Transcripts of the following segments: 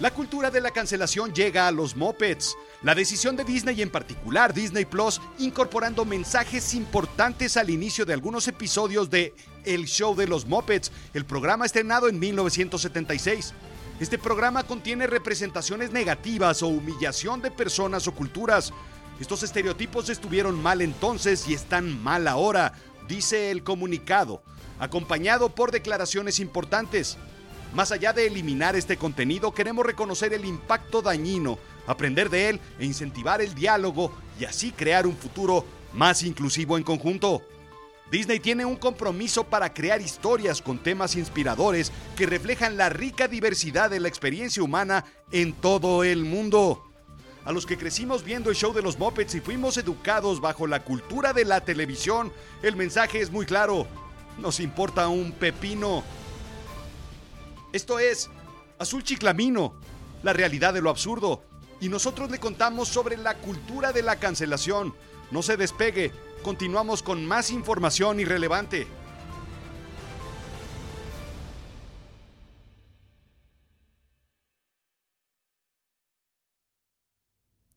La cultura de la cancelación llega a los mopeds. La decisión de Disney en particular Disney Plus incorporando mensajes importantes al inicio de algunos episodios de El Show de los Mopeds, el programa estrenado en 1976. Este programa contiene representaciones negativas o humillación de personas o culturas. Estos estereotipos estuvieron mal entonces y están mal ahora, dice el comunicado, acompañado por declaraciones importantes. Más allá de eliminar este contenido, queremos reconocer el impacto dañino, aprender de él e incentivar el diálogo y así crear un futuro más inclusivo en conjunto. Disney tiene un compromiso para crear historias con temas inspiradores que reflejan la rica diversidad de la experiencia humana en todo el mundo. A los que crecimos viendo el show de los Muppets y fuimos educados bajo la cultura de la televisión, el mensaje es muy claro. Nos importa un pepino esto es Azul Chiclamino, la realidad de lo absurdo. Y nosotros le contamos sobre la cultura de la cancelación. No se despegue, continuamos con más información irrelevante.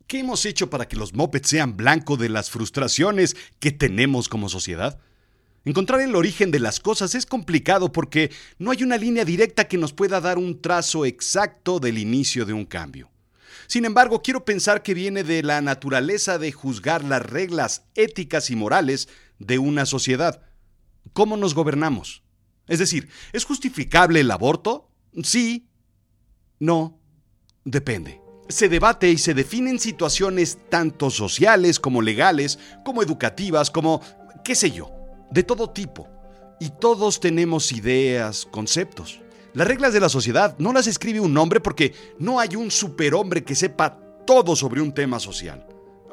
¿Qué hemos hecho para que los mopeds sean blanco de las frustraciones que tenemos como sociedad? Encontrar el origen de las cosas es complicado porque no hay una línea directa que nos pueda dar un trazo exacto del inicio de un cambio. Sin embargo, quiero pensar que viene de la naturaleza de juzgar las reglas éticas y morales de una sociedad. ¿Cómo nos gobernamos? Es decir, ¿es justificable el aborto? Sí. No. Depende. Se debate y se definen situaciones tanto sociales como legales, como educativas, como qué sé yo de todo tipo, y todos tenemos ideas, conceptos. Las reglas de la sociedad no las escribe un hombre porque no hay un superhombre que sepa todo sobre un tema social.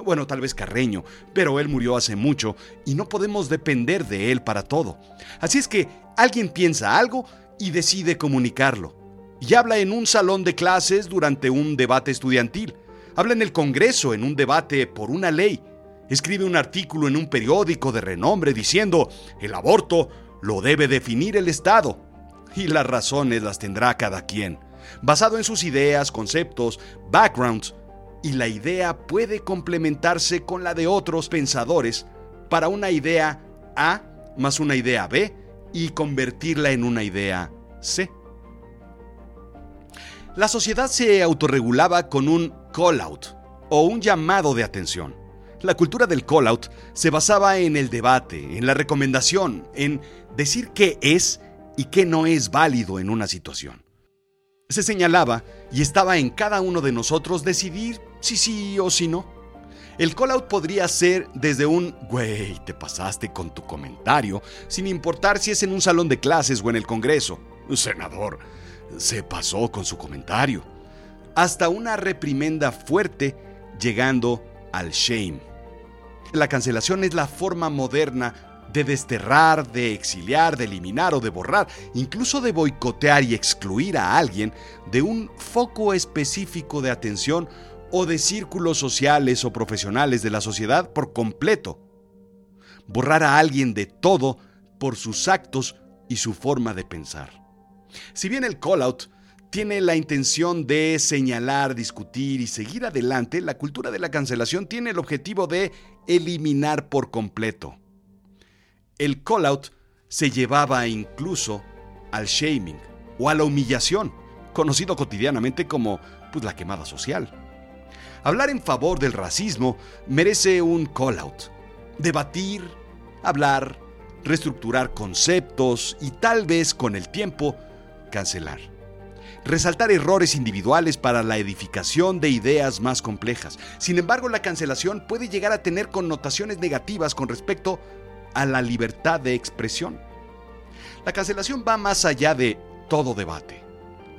Bueno, tal vez Carreño, pero él murió hace mucho y no podemos depender de él para todo. Así es que alguien piensa algo y decide comunicarlo. Y habla en un salón de clases durante un debate estudiantil. Habla en el Congreso en un debate por una ley escribe un artículo en un periódico de renombre diciendo, el aborto lo debe definir el Estado. Y las razones las tendrá cada quien, basado en sus ideas, conceptos, backgrounds, y la idea puede complementarse con la de otros pensadores para una idea A más una idea B y convertirla en una idea C. La sociedad se autorregulaba con un call-out o un llamado de atención. La cultura del call-out se basaba en el debate, en la recomendación, en decir qué es y qué no es válido en una situación. Se señalaba y estaba en cada uno de nosotros decidir si sí o si no. El call-out podría ser desde un, güey, te pasaste con tu comentario, sin importar si es en un salón de clases o en el Congreso. Senador, se pasó con su comentario. Hasta una reprimenda fuerte llegando al shame la cancelación es la forma moderna de desterrar, de exiliar, de eliminar o de borrar, incluso de boicotear y excluir a alguien de un foco específico de atención o de círculos sociales o profesionales de la sociedad por completo. Borrar a alguien de todo por sus actos y su forma de pensar. Si bien el call-out tiene la intención de señalar, discutir y seguir adelante, la cultura de la cancelación tiene el objetivo de eliminar por completo. El call-out se llevaba incluso al shaming o a la humillación, conocido cotidianamente como pues, la quemada social. Hablar en favor del racismo merece un call-out. Debatir, hablar, reestructurar conceptos y tal vez con el tiempo cancelar resaltar errores individuales para la edificación de ideas más complejas. Sin embargo, la cancelación puede llegar a tener connotaciones negativas con respecto a la libertad de expresión. La cancelación va más allá de todo debate.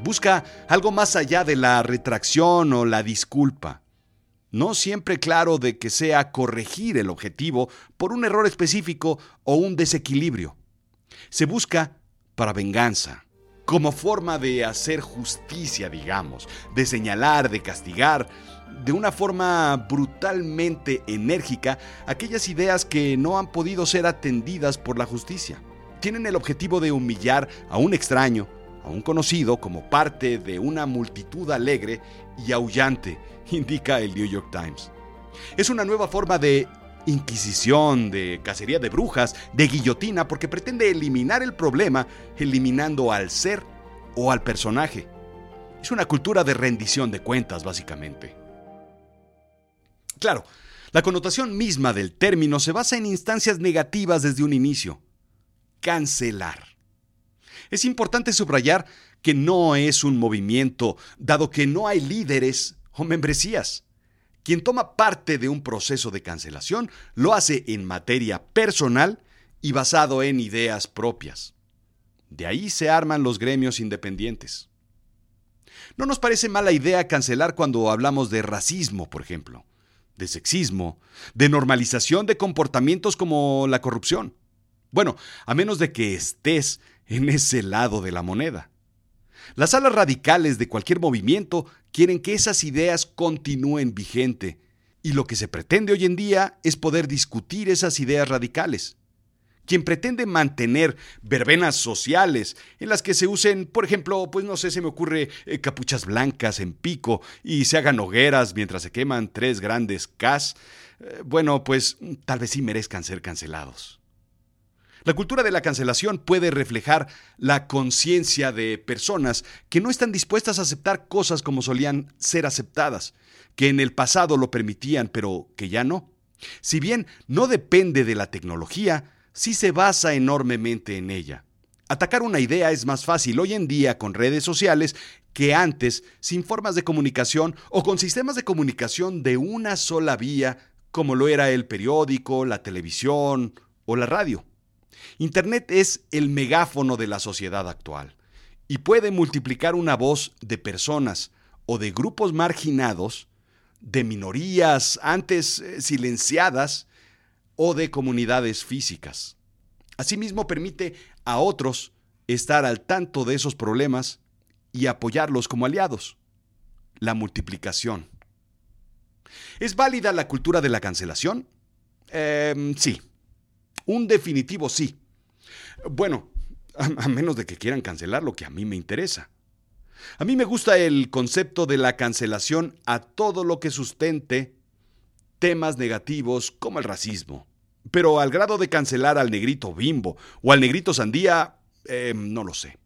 Busca algo más allá de la retracción o la disculpa. No siempre claro de que sea corregir el objetivo por un error específico o un desequilibrio. Se busca para venganza, como forma de hacer justicia, digamos, de señalar, de castigar, de una forma brutalmente enérgica aquellas ideas que no han podido ser atendidas por la justicia. Tienen el objetivo de humillar a un extraño, aún conocido como parte de una multitud alegre y aullante, indica el New York Times. Es una nueva forma de inquisición, de cacería de brujas, de guillotina, porque pretende eliminar el problema eliminando al ser o al personaje. Es una cultura de rendición de cuentas, básicamente. Claro, la connotación misma del término se basa en instancias negativas desde un inicio. Cancelar. Es importante subrayar que no es un movimiento, dado que no hay líderes o membresías. Quien toma parte de un proceso de cancelación lo hace en materia personal y basado en ideas propias. De ahí se arman los gremios independientes. No nos parece mala idea cancelar cuando hablamos de racismo, por ejemplo, de sexismo, de normalización de comportamientos como la corrupción. Bueno, a menos de que estés en ese lado de la moneda. Las alas radicales de cualquier movimiento quieren que esas ideas continúen vigente, y lo que se pretende hoy en día es poder discutir esas ideas radicales. Quien pretende mantener verbenas sociales en las que se usen, por ejemplo, pues no sé, se me ocurre eh, capuchas blancas en pico y se hagan hogueras mientras se queman tres grandes cas, eh, bueno, pues tal vez sí merezcan ser cancelados. La cultura de la cancelación puede reflejar la conciencia de personas que no están dispuestas a aceptar cosas como solían ser aceptadas, que en el pasado lo permitían, pero que ya no. Si bien no depende de la tecnología, sí se basa enormemente en ella. Atacar una idea es más fácil hoy en día con redes sociales que antes sin formas de comunicación o con sistemas de comunicación de una sola vía como lo era el periódico, la televisión o la radio. Internet es el megáfono de la sociedad actual y puede multiplicar una voz de personas o de grupos marginados, de minorías antes eh, silenciadas o de comunidades físicas. Asimismo permite a otros estar al tanto de esos problemas y apoyarlos como aliados. La multiplicación. ¿Es válida la cultura de la cancelación? Em, sí, un definitivo sí. Bueno, a, menos de que quieran cancelar lo que a mí me interesa. A mí me gusta el concepto de la cancelación a todo lo que sustente temas negativos como el racismo. Pero al grado de cancelar al negrito bimbo o al negrito sandía, em, no lo sé.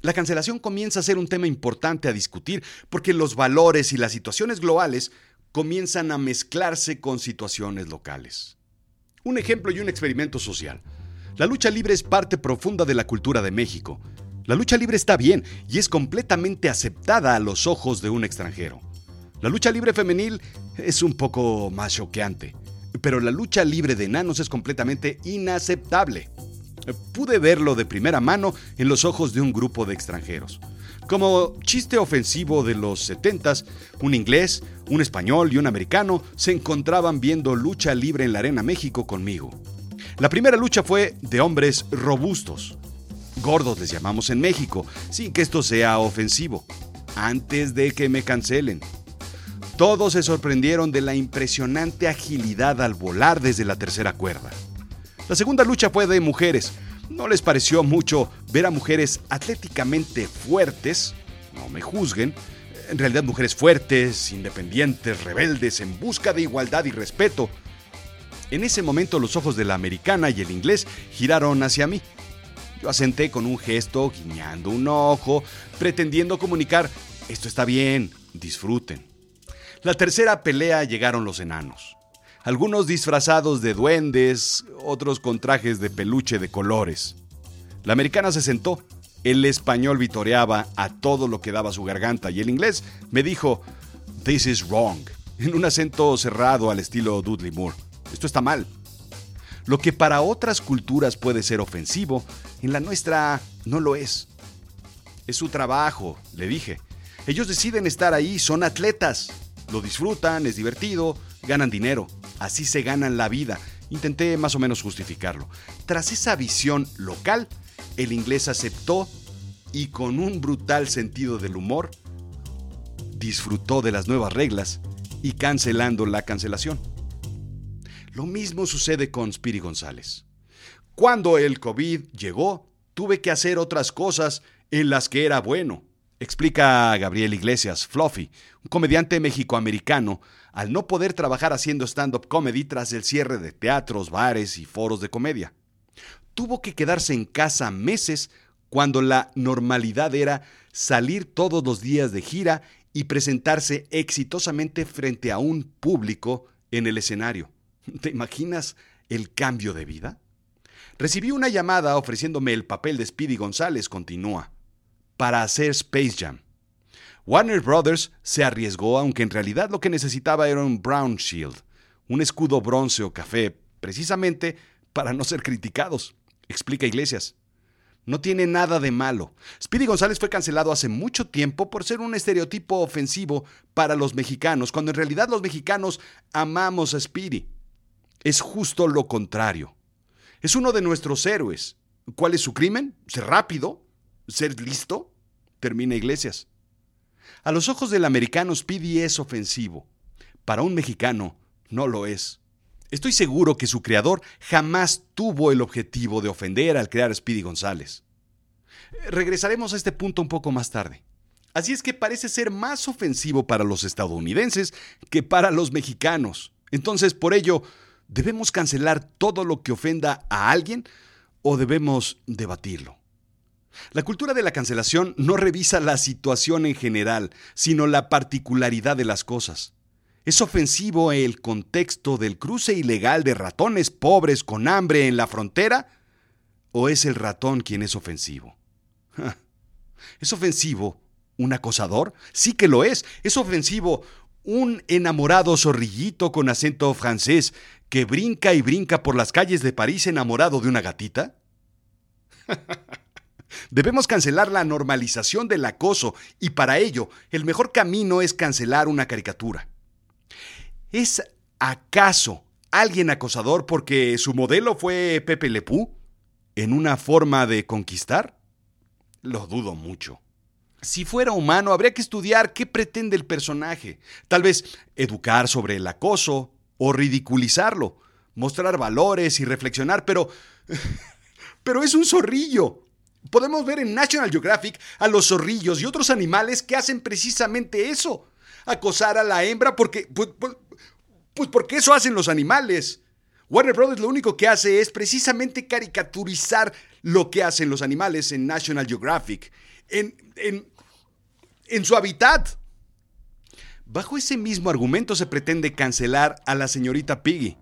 La cancelación comienza a ser un tema importante a discutir porque los valores y las situaciones globales comienzan a mezclarse con situaciones locales. Un ejemplo y un experimento social. La lucha libre es parte profunda de la cultura de México. La lucha libre está bien y es completamente aceptada a los ojos de un extranjero. La lucha libre femenil es un poco más choqueante, pero la lucha libre de enanos es completamente inaceptable. Pude verlo de primera mano en los ojos de un grupo de extranjeros. Como chiste ofensivo de los 70 un inglés, un español y un americano se encontraban viendo lucha libre en la Arena México conmigo. La primera lucha fue de hombres robustos. Gordos les llamamos en México, sin que esto sea ofensivo. Antes de que me cancelen. Todos se sorprendieron de la impresionante agilidad al volar desde la tercera cuerda. La segunda lucha fue de mujeres, no les pareció mucho ver a mujeres atléticamente fuertes, no me juzguen, en realidad mujeres fuertes, independientes, rebeldes, en busca de igualdad y respeto. En ese momento los ojos de la americana y el inglés giraron hacia mí. Yo asenté con un gesto, guiñando un ojo, pretendiendo comunicar, esto está bien, disfruten. La tercera pelea llegaron los enanos algunos disfrazados de duendes, otros con trajes de peluche de colores. La americana se sentó, el español vitoreaba a todo lo que daba su garganta y el inglés me dijo, This is wrong, en un acento cerrado al estilo Dudley Moore. Esto está mal. Lo que para otras culturas puede ser ofensivo, en la nuestra no lo es. Es su trabajo, le dije. Ellos deciden estar ahí, son atletas. Lo disfrutan, es divertido, ganan dinero. Así se ganan la vida. Intenté más o menos justificarlo. Tras esa visión local, el inglés aceptó y con un brutal sentido del humor, disfrutó de las nuevas reglas y cancelando la cancelación. Lo mismo sucede con Spiri González. Cuando el COVID llegó, tuve que hacer otras cosas en las que era bueno, explica Gabriel Iglesias, Fluffy, un comediante mexicoamericano, al no poder trabajar haciendo stand-up comedy tras el cierre de teatros, bares y foros de comedia. Tuvo que quedarse en casa meses cuando la normalidad era salir todos los días de gira y presentarse exitosamente frente a un público en el escenario. ¿Te imaginas el cambio de vida? Recibí una llamada ofreciéndome el papel de Speedy González, continúa, para hacer Space Jam. Warner Brothers se arriesgó, aunque en realidad lo que necesitaba era un Brown Shield, un escudo bronce o café, precisamente para no ser criticados, explica Iglesias. No tiene nada de malo. Speedy González fue cancelado hace mucho tiempo por ser un estereotipo ofensivo para los mexicanos, cuando en realidad los mexicanos amamos a Speedy. Es justo lo contrario. Es uno de nuestros héroes. ¿Cuál es su crimen? ¿Ser rápido? ¿Ser listo? Termina Iglesias. A los ojos del americano, Speedy es ofensivo. Para un mexicano, no lo es. Estoy seguro que su creador jamás tuvo el objetivo de ofender al crear Speedy González. Regresaremos a este punto un poco más tarde. Así es que parece ser más ofensivo para los estadounidenses que para los mexicanos. Entonces, por ello, ¿debemos cancelar todo lo que ofenda a alguien o debemos debatirlo? La cultura de la cancelación no revisa la situación en general, sino la particularidad de las cosas. ¿Es ofensivo el contexto del cruce ilegal de ratones pobres con hambre en la frontera? ¿O es el ratón quien es ofensivo? ¿Es ofensivo un acosador? Sí que lo es. ¿Es ofensivo un enamorado zorrillito con acento francés que brinca y brinca por las calles de París enamorado de una gatita? Debemos cancelar la normalización del acoso y para ello el mejor camino es cancelar una caricatura. ¿Es acaso alguien acosador porque su modelo fue Pepe Lepú en una forma de conquistar? Lo dudo mucho. Si fuera humano, habría que estudiar qué pretende el personaje. Tal vez educar sobre el acoso o ridiculizarlo, mostrar valores y reflexionar, pero... pero es un zorrillo. Podemos ver en National Geographic a los zorrillos y otros animales que hacen precisamente eso. Acosar a la hembra porque... Pues, pues, pues porque eso hacen los animales. Warner Brothers lo único que hace es precisamente caricaturizar lo que hacen los animales en National Geographic, en, en, en su hábitat. Bajo ese mismo argumento se pretende cancelar a la señorita Piggy.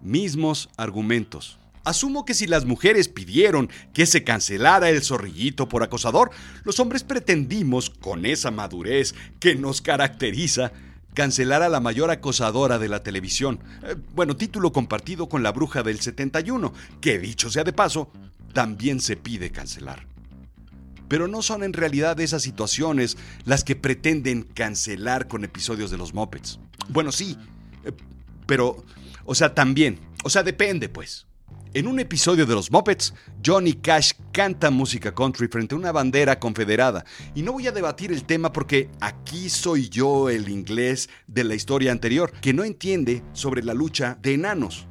Mismos argumentos. Asumo que si las mujeres pidieron que se cancelara el zorrillito por acosador, los hombres pretendimos, con esa madurez que nos caracteriza, cancelar a la mayor acosadora de la televisión. Eh, bueno, título compartido con la bruja del 71, que dicho sea de paso, también se pide cancelar. Pero no son en realidad esas situaciones las que pretenden cancelar con episodios de los Muppets. Bueno, sí, eh, pero, o sea, también, o sea, depende pues. En un episodio de los Muppets, Johnny Cash canta música country frente a una bandera confederada. Y no voy a debatir el tema porque aquí soy yo el inglés de la historia anterior, que no entiende sobre la lucha de enanos.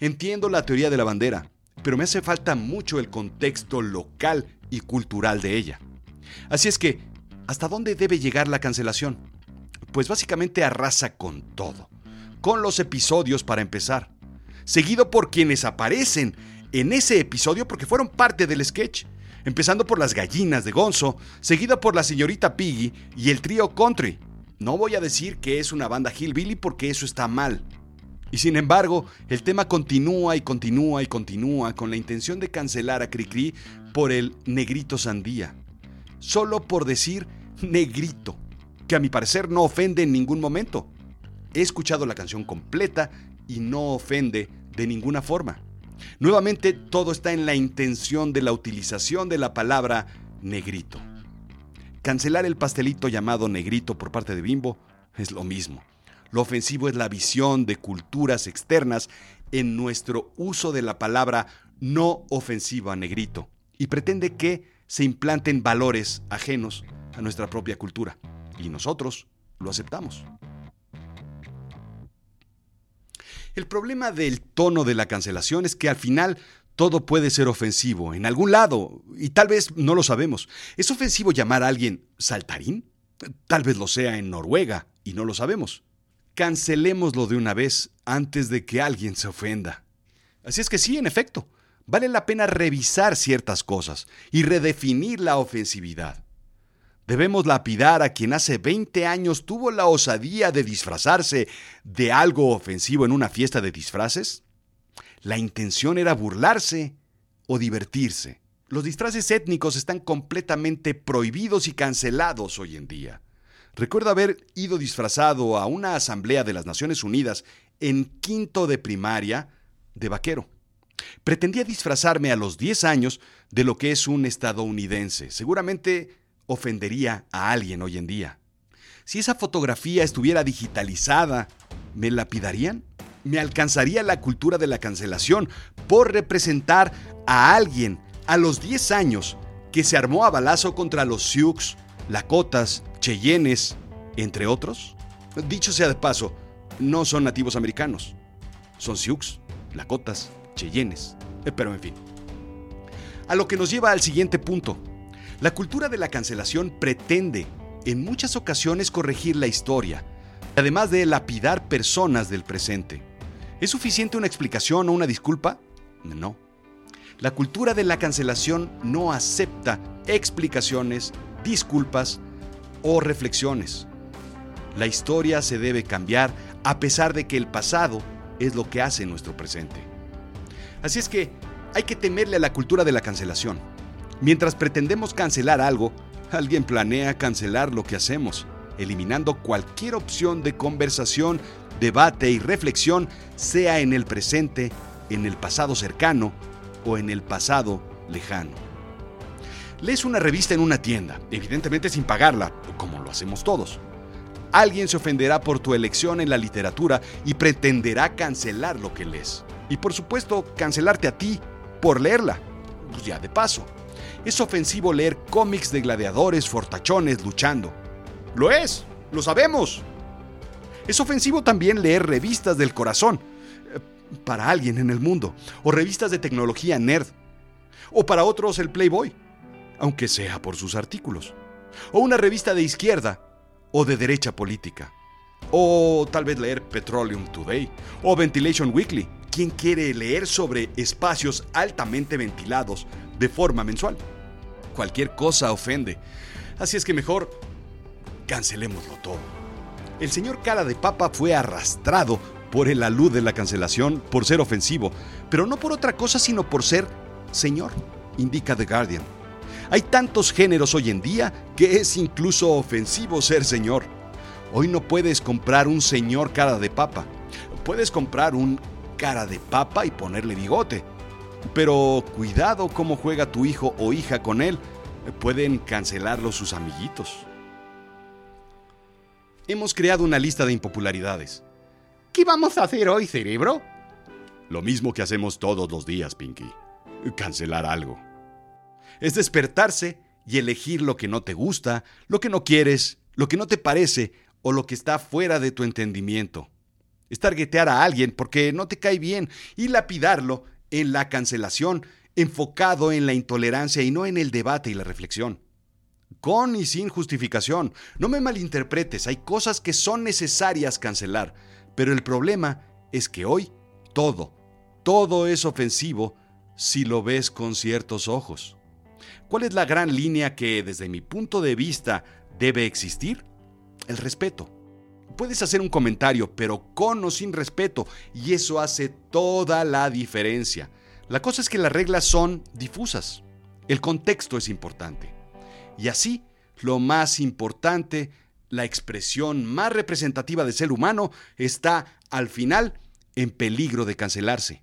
Entiendo la teoría de la bandera, pero me hace falta mucho el contexto local y cultural de ella. Así es que, ¿hasta dónde debe llegar la cancelación? Pues básicamente arrasa con todo. Con los episodios para empezar seguido por quienes aparecen en ese episodio porque fueron parte del sketch. Empezando por las gallinas de Gonzo, seguida por la señorita Piggy y el trío Country. No voy a decir que es una banda hillbilly porque eso está mal. Y sin embargo, el tema continúa y continúa y continúa con la intención de cancelar a Cricri por el negrito sandía. Solo por decir negrito, que a mi parecer no ofende en ningún momento. He escuchado la canción completa y no ofende de ninguna forma. Nuevamente, todo está en la intención de la utilización de la palabra negrito. Cancelar el pastelito llamado negrito por parte de Bimbo es lo mismo. Lo ofensivo es la visión de culturas externas en nuestro uso de la palabra no ofensiva negrito y pretende que se implanten valores ajenos a nuestra propia cultura. Y nosotros lo aceptamos. El problema del tono de la cancelación es que al final Todo puede ser ofensivo en algún lado y tal vez no lo sabemos. ¿Es ofensivo llamar a alguien saltarín? Tal vez lo sea en Noruega y no lo sabemos. Cancelémoslo de una vez antes de que alguien se ofenda. Así es que sí, en efecto, vale la pena revisar ciertas cosas y redefinir la ofensividad. ¿Debemos lapidar a quien hace 20 años tuvo la osadía de disfrazarse de algo ofensivo en una fiesta de disfraces? La intención era burlarse o divertirse. Los disfraces étnicos están completamente prohibidos y cancelados hoy en día. Recuerdo haber ido disfrazado a una asamblea de las Naciones Unidas en quinto de primaria de vaquero. Pretendía disfrazarme a los 10 años de lo que es un estadounidense. Seguramente ofendería a alguien hoy en día. Si esa fotografía estuviera digitalizada, ¿me lapidarían? me alcanzaría la cultura de la cancelación por representar a alguien a los 10 años que se armó a balazo contra los Sioux, Lakotas, Cheyennes, entre otros? Dicho sea de paso, no son nativos americanos. Son Sioux, Lakotas, Cheyennes. Eh, pero en fin. A lo que nos lleva al siguiente punto. La cultura de la cancelación pretende, en muchas ocasiones, corregir la historia, además de lapidar personas del presente. ¿Es suficiente una explicación o una disculpa? No. La cultura de la cancelación no acepta explicaciones, disculpas o reflexiones. La historia se debe cambiar a pesar de que el pasado es lo que hace nuestro presente. Así es que hay que temerle a la cultura de la cancelación. Mientras pretendemos cancelar algo, alguien planea cancelar lo que hacemos, eliminando cualquier opción de conversación debate y reflexión sea en el presente, en el pasado cercano o en el pasado lejano. Lees una revista en una tienda, evidentemente sin pagarla, como lo hacemos todos. Alguien se ofenderá por tu elección en la literatura y pretenderá cancelar lo que lees. Y por supuesto, cancelarte a ti por leerla. Pues ya de paso. Es ofensivo leer cómics de gladiadores fortachones luchando. Lo es, lo sabemos. Es ofensivo también leer revistas del corazón eh, para alguien en el mundo, o revistas de tecnología nerd, o para otros el Playboy, aunque sea por sus artículos, o una revista de izquierda o de derecha política, o tal vez leer Petroleum Today o Ventilation Weekly. ¿Quién quiere leer sobre espacios altamente ventilados de forma mensual? Cualquier cosa ofende, así es que mejor cancelémoslo todo el señor cara de papa fue arrastrado por el alud de la cancelación por ser ofensivo, pero no por otra cosa sino por ser señor, indica The Guardian. Hay tantos géneros hoy en día que es incluso ofensivo ser señor. Hoy no puedes comprar un señor cara de papa. Puedes comprar un cara de papa y ponerle bigote. Pero cuidado cómo juega tu hijo o hija con él. Pueden cancelarlo sus amiguitos hemos creado una lista de impopularidades. ¿Qué vamos a hacer hoy, cerebro? Lo mismo que hacemos todos los días, Pinky. Cancelar algo. Es despertarse y elegir lo que no te gusta, lo que no quieres, lo que no te parece o lo que está fuera de tu entendimiento. Es targetear a alguien porque no te cae bien y lapidarlo en la cancelación, enfocado en la intolerancia y no en el debate y la reflexión con y sin justificación. No me malinterpretes, hay cosas que son necesarias cancelar, pero el problema es que hoy todo, todo es ofensivo si lo ves con ciertos ojos. ¿Cuál es la gran línea que desde mi punto de vista debe existir? El respeto. Puedes hacer un comentario, pero con o sin respeto, y eso hace toda la diferencia. La cosa es que las reglas son difusas. El contexto es importante. Y así, lo más importante, la expresión más representativa del ser humano está, al final, en peligro de cancelarse.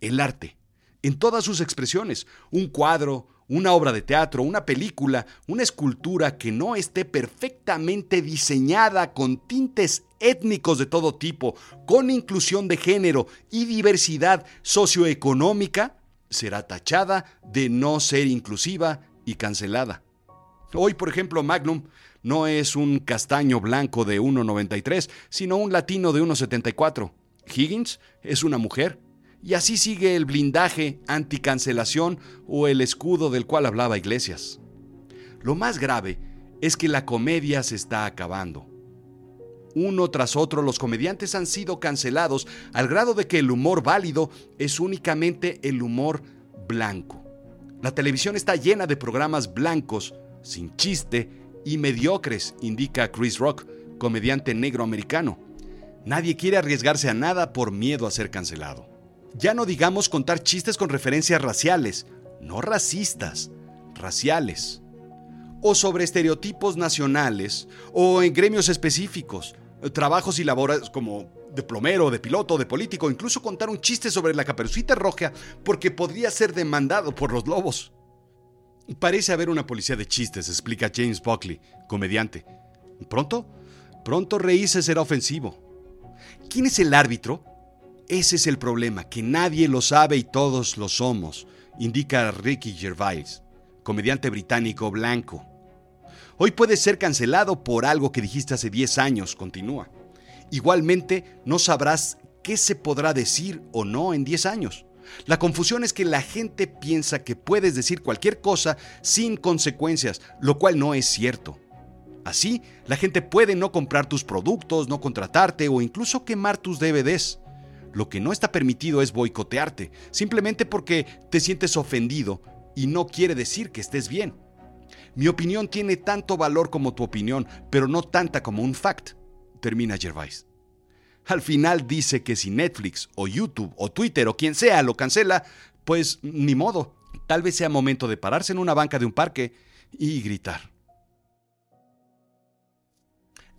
El arte, en todas sus expresiones, un cuadro, una obra de teatro, una película, una escultura que no esté perfectamente diseñada con tintes étnicos de todo tipo, con inclusión de género y diversidad socioeconómica, será tachada de no ser inclusiva y cancelada. Hoy, por ejemplo, Magnum no es un castaño blanco de 1,93, sino un latino de 1,74. Higgins es una mujer Y así sigue el blindaje anticancelación o el escudo del cual hablaba Iglesias. Lo más grave es que la comedia se está acabando. Uno tras otro los comediantes han sido cancelados al grado de que el humor válido es únicamente el humor blanco. La televisión está llena de programas blancos, sin chiste y mediocres, indica Chris Rock, comediante negro americano. Nadie quiere arriesgarse a nada por miedo a ser cancelado. Ya no digamos contar chistes con referencias raciales, no racistas, raciales. O sobre estereotipos nacionales, o en gremios específicos, trabajos y labores como de plomero, de piloto, de político, incluso contar un chiste sobre la caperucita roja porque podría ser demandado por los lobos. Parece haber una policía de chistes, explica James Buckley, comediante. Pronto, pronto reírse será ofensivo. ¿Quién es el árbitro? Ese es el problema, que nadie lo sabe y todos lo somos, indica Ricky Gervais, comediante británico blanco. Hoy puedes ser cancelado por algo que dijiste hace 10 años, continúa. Igualmente, no sabrás qué se podrá decir o no en 10 años. La confusión es que la gente piensa que puedes decir cualquier cosa sin consecuencias, lo cual no es cierto. Así, la gente puede no comprar tus productos, no contratarte o incluso quemar tus DVDs. Lo que no está permitido es boicotearte, simplemente porque te sientes ofendido y no quiere decir que estés bien. Mi opinión tiene tanto valor como tu opinión, pero no tanta como un fact, termina Gervais. Al final dice que si Netflix o YouTube o Twitter o quien sea lo cancela, pues ni modo. Tal vez sea momento de pararse en una banca de un parque y gritar.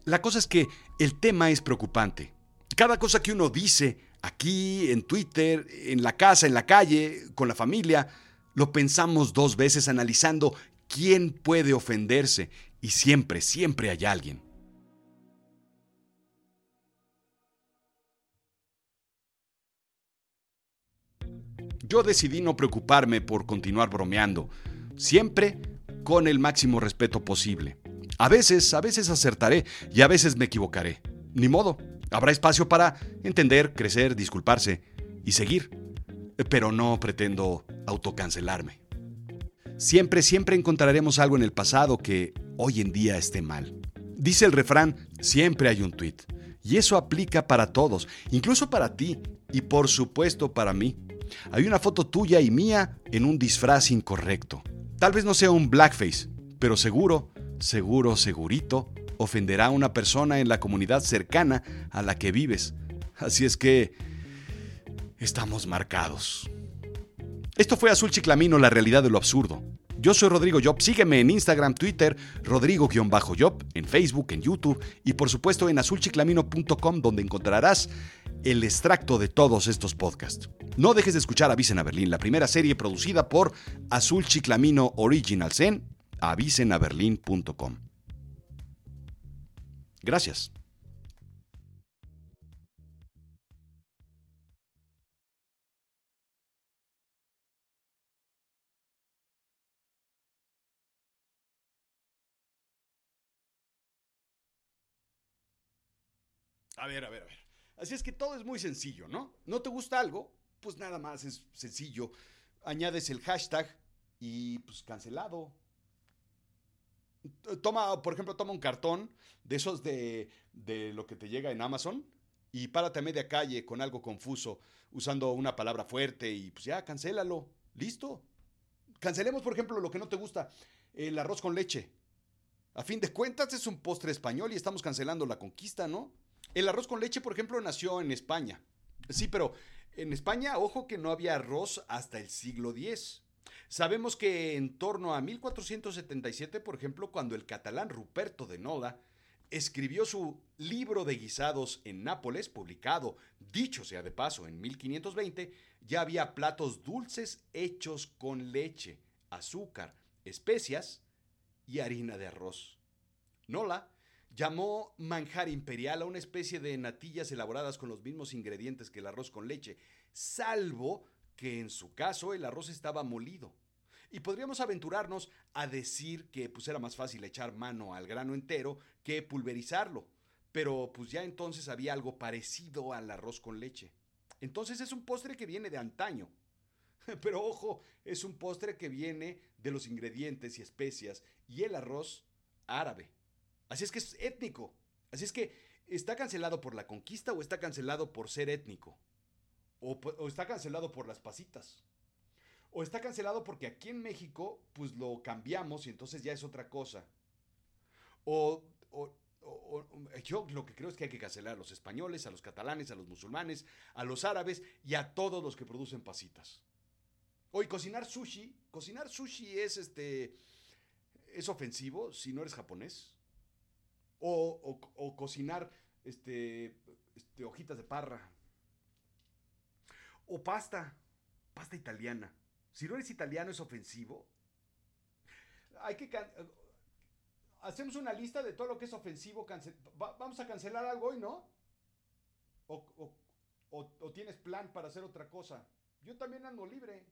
La cosa es que el tema es preocupante. Cada cosa que uno dice aquí, en Twitter, en la casa, en la calle, con la familia, lo pensamos dos veces analizando quién puede ofenderse y siempre, siempre hay alguien. Yo decidí no preocuparme por continuar bromeando, siempre con el máximo respeto posible. A veces, a veces acertaré y a veces me equivocaré. Ni modo, habrá espacio para entender, crecer, disculparse y seguir. Pero no pretendo autocancelarme. Siempre, siempre encontraremos algo en el pasado que hoy en día esté mal. Dice el refrán, siempre hay un tweet. Y eso aplica para todos, incluso para ti y por supuesto para mí. Hay una foto tuya y mía en un disfraz incorrecto. Tal vez no sea un blackface, pero seguro, seguro, segurito, ofenderá a una persona en la comunidad cercana a la que vives. Así es que estamos marcados. Esto fue Azul Chiclamino, la realidad de lo absurdo. Yo soy Rodrigo Job, sígueme en Instagram, Twitter, Rodrigo-Job, en Facebook, en YouTube y por supuesto en azulchiclamino.com donde encontrarás el extracto de todos estos podcasts. No dejes de escuchar Avisen a Berlín, la primera serie producida por Azul Chiclamino Originals en avisenaberlin.com. Gracias. A ver, a ver, a ver. Así es que todo es muy sencillo, ¿no? ¿No te gusta algo? Pues nada más es sencillo. Añades el hashtag y pues cancelado. Toma, por ejemplo, toma un cartón de esos de, de lo que te llega en Amazon y párate a media calle con algo confuso usando una palabra fuerte y pues ya, cancélalo. Listo. Cancelemos, por ejemplo, lo que no te gusta, el arroz con leche. A fin de cuentas es un postre español y estamos cancelando la conquista, ¿no? El arroz con leche, por ejemplo, nació en España. Sí, pero en España, ojo que no había arroz hasta el siglo X. Sabemos que en torno a 1477, por ejemplo, cuando el catalán Ruperto de Noda escribió su libro de guisados en Nápoles, publicado, dicho sea de paso, en 1520, ya había platos dulces hechos con leche, azúcar, especias y harina de arroz. Nola llamó manjar imperial a una especie de natillas elaboradas con los mismos ingredientes que el arroz con leche, salvo que en su caso el arroz estaba molido. Y podríamos aventurarnos a decir que pues era más fácil echar mano al grano entero que pulverizarlo, pero pues ya entonces había algo parecido al arroz con leche. entonces es un postre que viene de antaño. Pero ojo, es un postre que viene de los ingredientes y especias y el arroz árabe. Así es que es étnico. Así es que está cancelado por la conquista o está cancelado por ser étnico. O, está cancelado por las pasitas. O está cancelado porque aquí en México pues lo cambiamos y entonces ya es otra cosa. O, yo lo que creo es que hay que cancelar a los españoles, a los catalanes, a los musulmanes, a los árabes y a todos los que producen pasitas. Hoy cocinar sushi, cocinar sushi es este es ofensivo si no eres japonés. O, cocinar este, este, hojitas de parra. O pasta, pasta italiana. Si no eres italiano es ofensivo. Hay que hacemos una lista de todo lo que es ofensivo. vamos a cancelar algo hoy, ¿no? O, o, tienes plan para hacer otra cosa. Yo también ando libre.